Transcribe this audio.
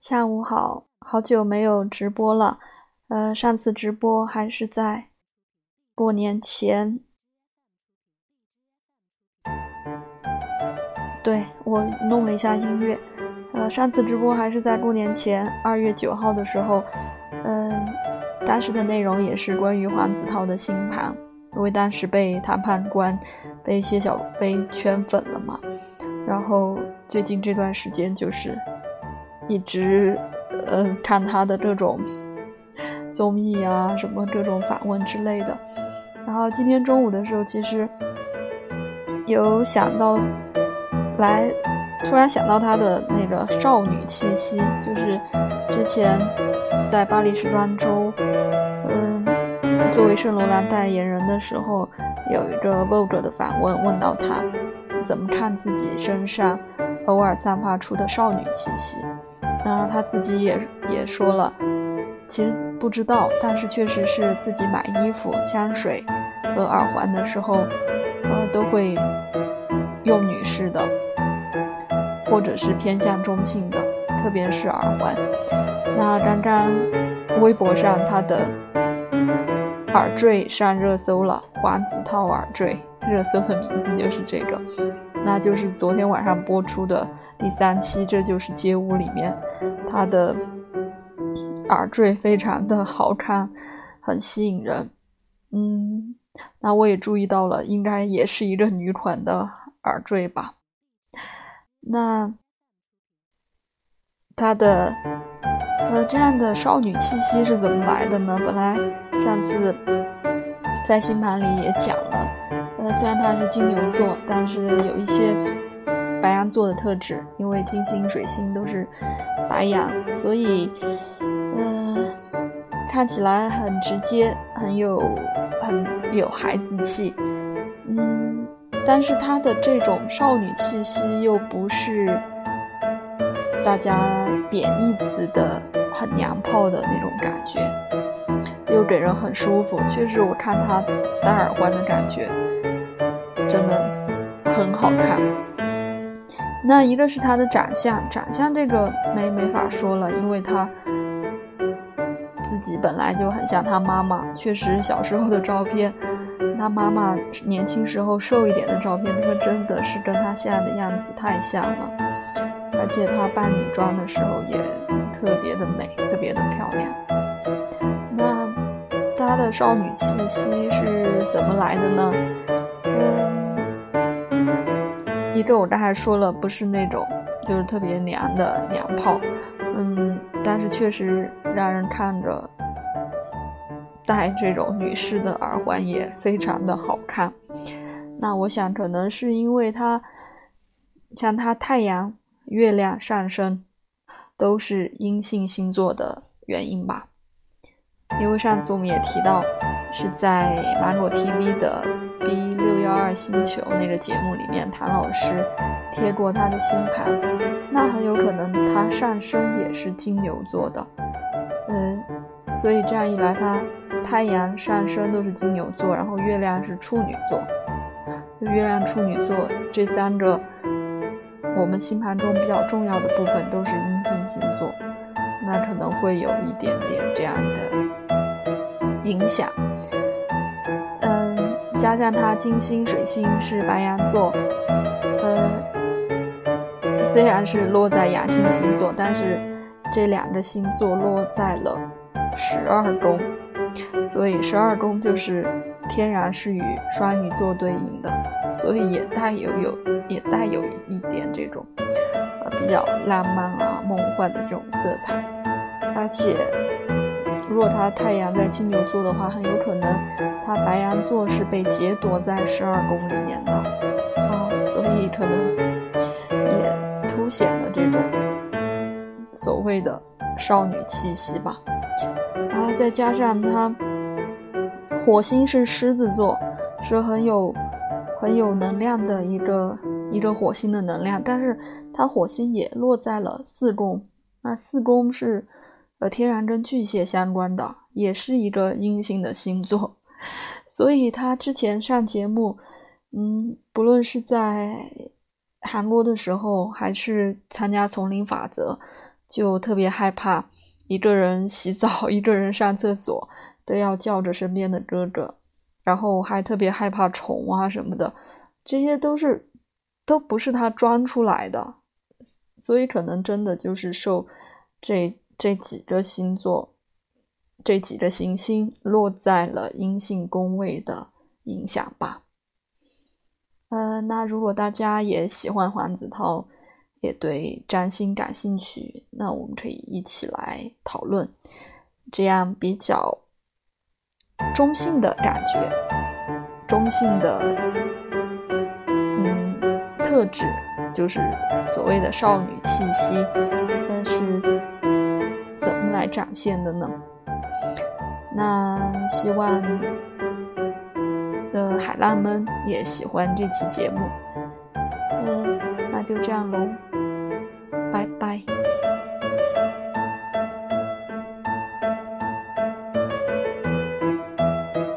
下午好，好久没有直播了。呃，上次直播还是在过年前。对我弄了一下音乐。呃，上次直播还是在过年前，二月九号的时候。嗯，当时的内容也是关于黄子韬的星盘，因为当时被谈判官被谢小飞圈粉了嘛。然后最近这段时间就是。一直，嗯，看他的各种综艺啊，什么各种访问之类的。然后今天中午的时候，其实有想到来，突然想到他的那个少女气息，就是之前在巴黎时装周，嗯，作为圣罗兰代言人的时候，有一个 Vogue 的访问，问到他怎么看自己身上偶尔散发出的少女气息。然后他自己也也说了，其实不知道，但是确实是自己买衣服、香水和耳环的时候，呃，都会用女士的，或者是偏向中性的，特别是耳环。那刚刚微博上他的耳坠上热搜了，黄子韬耳坠，热搜的名字就是这个。那就是昨天晚上播出的第三期《这就是街舞》里面，她的耳坠非常的好看，很吸引人。嗯，那我也注意到了，应该也是一个女款的耳坠吧？那她的呃这样的少女气息是怎么来的呢？本来上次在星盘里也讲了。虽然他是金牛座，但是有一些白羊座的特质，因为金星、水星都是白羊，所以，嗯，看起来很直接，很有很有孩子气，嗯，但是他的这种少女气息又不是大家贬义词的很娘炮的那种感觉，又给人很舒服。确实，我看他戴耳环的感觉。真的很好看。那一个是他的长相，长相这个没没法说了，因为他自己本来就很像他妈妈。确实，小时候的照片，他妈妈年轻时候瘦一点的照片，那真的是跟他现在的样子太像了。而且她扮女装的时候也特别的美，特别的漂亮。那她的少女气息是怎么来的呢？嗯一个我刚才说了，不是那种就是特别娘的娘炮，嗯，但是确实让人看着戴这种女士的耳环也非常的好看。那我想可能是因为它像它太阳、月亮上升都是阴性星座的原因吧。因为上次我们也提到是在芒果 TV 的。B 六幺二星球那个节目里面，谭老师贴过他的星盘，那很有可能他上升也是金牛座的，嗯，所以这样一来，他太阳上升都是金牛座，然后月亮是处女座，月亮处女座这三个我们星盘中比较重要的部分都是阴性星座，那可能会有一点点这样的影响。加上他金星、水星是白羊座，呃，虽然是落在阳性星座，但是这两个星座落在了十二宫，所以十二宫就是天然是与双鱼座对应的，所以也带有有也带有一点这种呃比较浪漫啊、梦幻的这种色彩，而且。如果他太阳在金牛座的话，很有可能他白羊座是被劫夺在十二宫里面的啊，所以可能也凸显了这种所谓的少女气息吧。然后再加上他火星是狮子座，是很有很有能量的一个一个火星的能量，但是他火星也落在了四宫，那四宫是。和天然跟巨蟹相关的，也是一个阴性的星座，所以他之前上节目，嗯，不论是在韩国的时候，还是参加丛林法则，就特别害怕一个人洗澡、一个人上厕所都要叫着身边的哥哥，然后还特别害怕虫啊什么的，这些都是都不是他装出来的，所以可能真的就是受这这几个星座、这几个行星落在了阴性宫位的影响吧。呃，那如果大家也喜欢黄子韬，也对占星感兴趣，那我们可以一起来讨论，这样比较中性的感觉，中性的嗯特质，就是所谓的少女气息，但是来展现的呢？那希望的海浪们也喜欢这期节目。嗯那就这样喽拜拜。